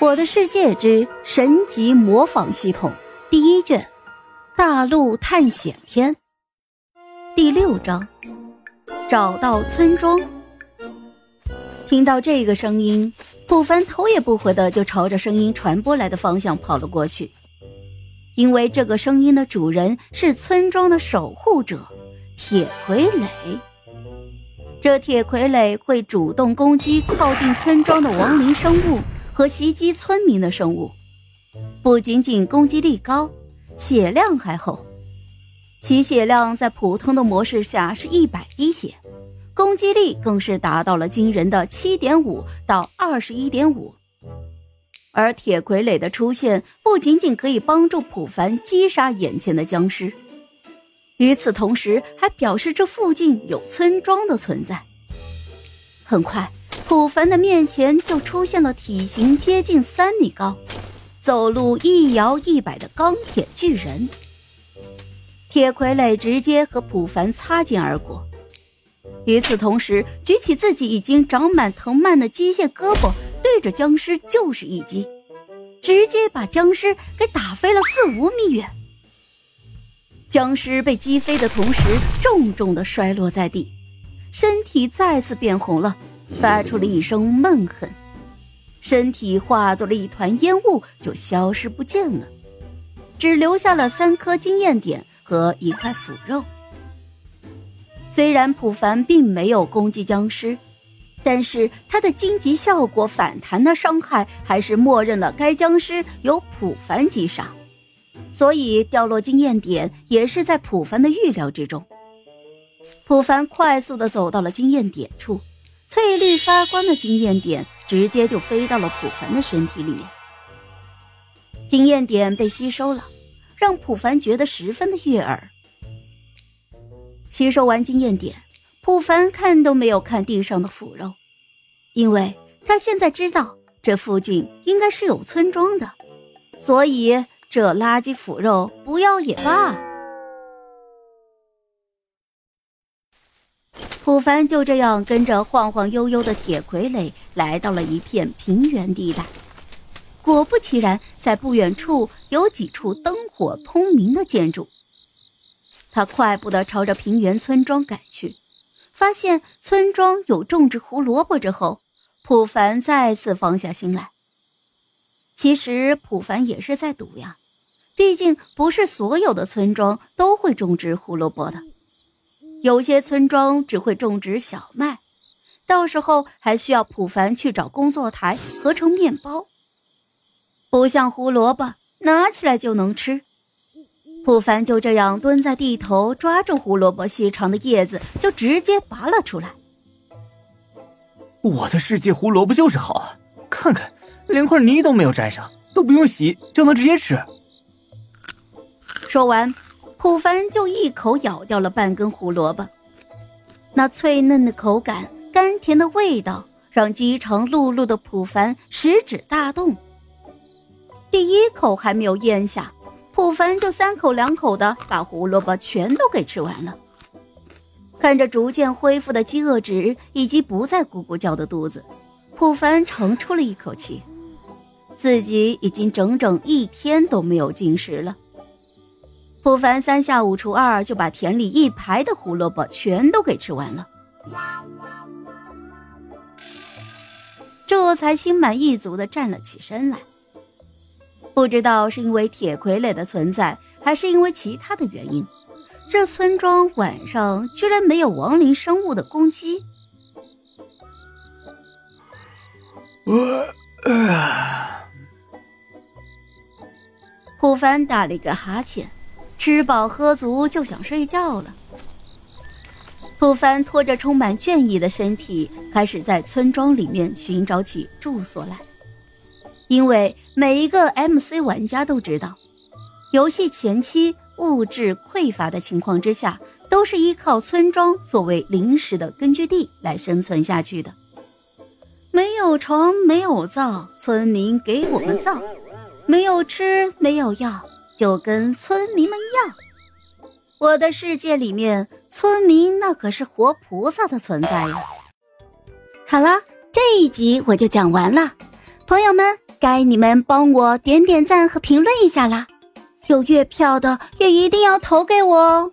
我的世界之神级模仿系统第一卷，大陆探险篇第六章，找到村庄。听到这个声音，不凡头也不回的就朝着声音传播来的方向跑了过去，因为这个声音的主人是村庄的守护者铁傀儡。这铁傀儡会主动攻击靠近村庄的亡灵生物。和袭击村民的生物，不仅仅攻击力高，血量还厚。其血量在普通的模式下是一百滴血，攻击力更是达到了惊人的七点五到二十一点五。而铁傀儡的出现，不仅仅可以帮助普凡击杀眼前的僵尸，与此同时，还表示这附近有村庄的存在。很快。普凡的面前就出现了体型接近三米高、走路一摇一摆的钢铁巨人。铁傀儡直接和普凡擦肩而过，与此同时，举起自己已经长满藤蔓的机械胳膊，对着僵尸就是一击，直接把僵尸给打飞了四五米远。僵尸被击飞的同时，重重的摔落在地，身体再次变红了。发出了一声闷哼，身体化作了一团烟雾，就消失不见了，只留下了三颗经验点和一块腐肉。虽然普凡并没有攻击僵尸，但是他的荆棘效果反弹的伤害还是默认了该僵尸由普凡击杀，所以掉落经验点也是在普凡的预料之中。普凡快速的走到了经验点处。翠绿发光的经验点直接就飞到了普凡的身体里面，经验点被吸收了，让普凡觉得十分的悦耳。吸收完经验点，普凡看都没有看地上的腐肉，因为他现在知道这附近应该是有村庄的，所以这垃圾腐肉不要也罢。普凡就这样跟着晃晃悠悠的铁傀儡来到了一片平原地带。果不其然，在不远处有几处灯火通明的建筑。他快步的朝着平原村庄赶去，发现村庄有种植胡萝卜之后，普凡再次放下心来。其实普凡也是在赌呀，毕竟不是所有的村庄都会种植胡萝卜的。有些村庄只会种植小麦，到时候还需要普凡去找工作台合成面包。不像胡萝卜，拿起来就能吃。普凡就这样蹲在地头，抓住胡萝卜细长的叶子，就直接拔了出来。我的世界胡萝卜就是好啊！看看，连块泥都没有沾上，都不用洗就能直接吃。说完。普凡就一口咬掉了半根胡萝卜，那脆嫩的口感、甘甜的味道，让饥肠辘辘的普凡食指大动。第一口还没有咽下，普凡就三口两口的把胡萝卜全都给吃完了。看着逐渐恢复的饥饿值以及不再咕咕叫的肚子，普凡长出了一口气，自己已经整整一天都没有进食了。普凡三下五除二就把田里一排的胡萝卜全都给吃完了，这才心满意足的站了起身来。不知道是因为铁傀儡的存在，还是因为其他的原因，这村庄晚上居然没有亡灵生物的攻击。普凡打了一个哈欠。吃饱喝足就想睡觉了。普凡拖着充满倦意的身体，开始在村庄里面寻找起住所来。因为每一个 MC 玩家都知道，游戏前期物质匮乏的情况之下，都是依靠村庄作为临时的根据地来生存下去的。没有床，没有灶，村民给我们造；没有吃，没有药。就跟村民们一样，我的世界里面，村民那可是活菩萨的存在呀。好了，这一集我就讲完了，朋友们，该你们帮我点点赞和评论一下啦！有月票的也一定要投给我哦，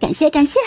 感 谢感谢。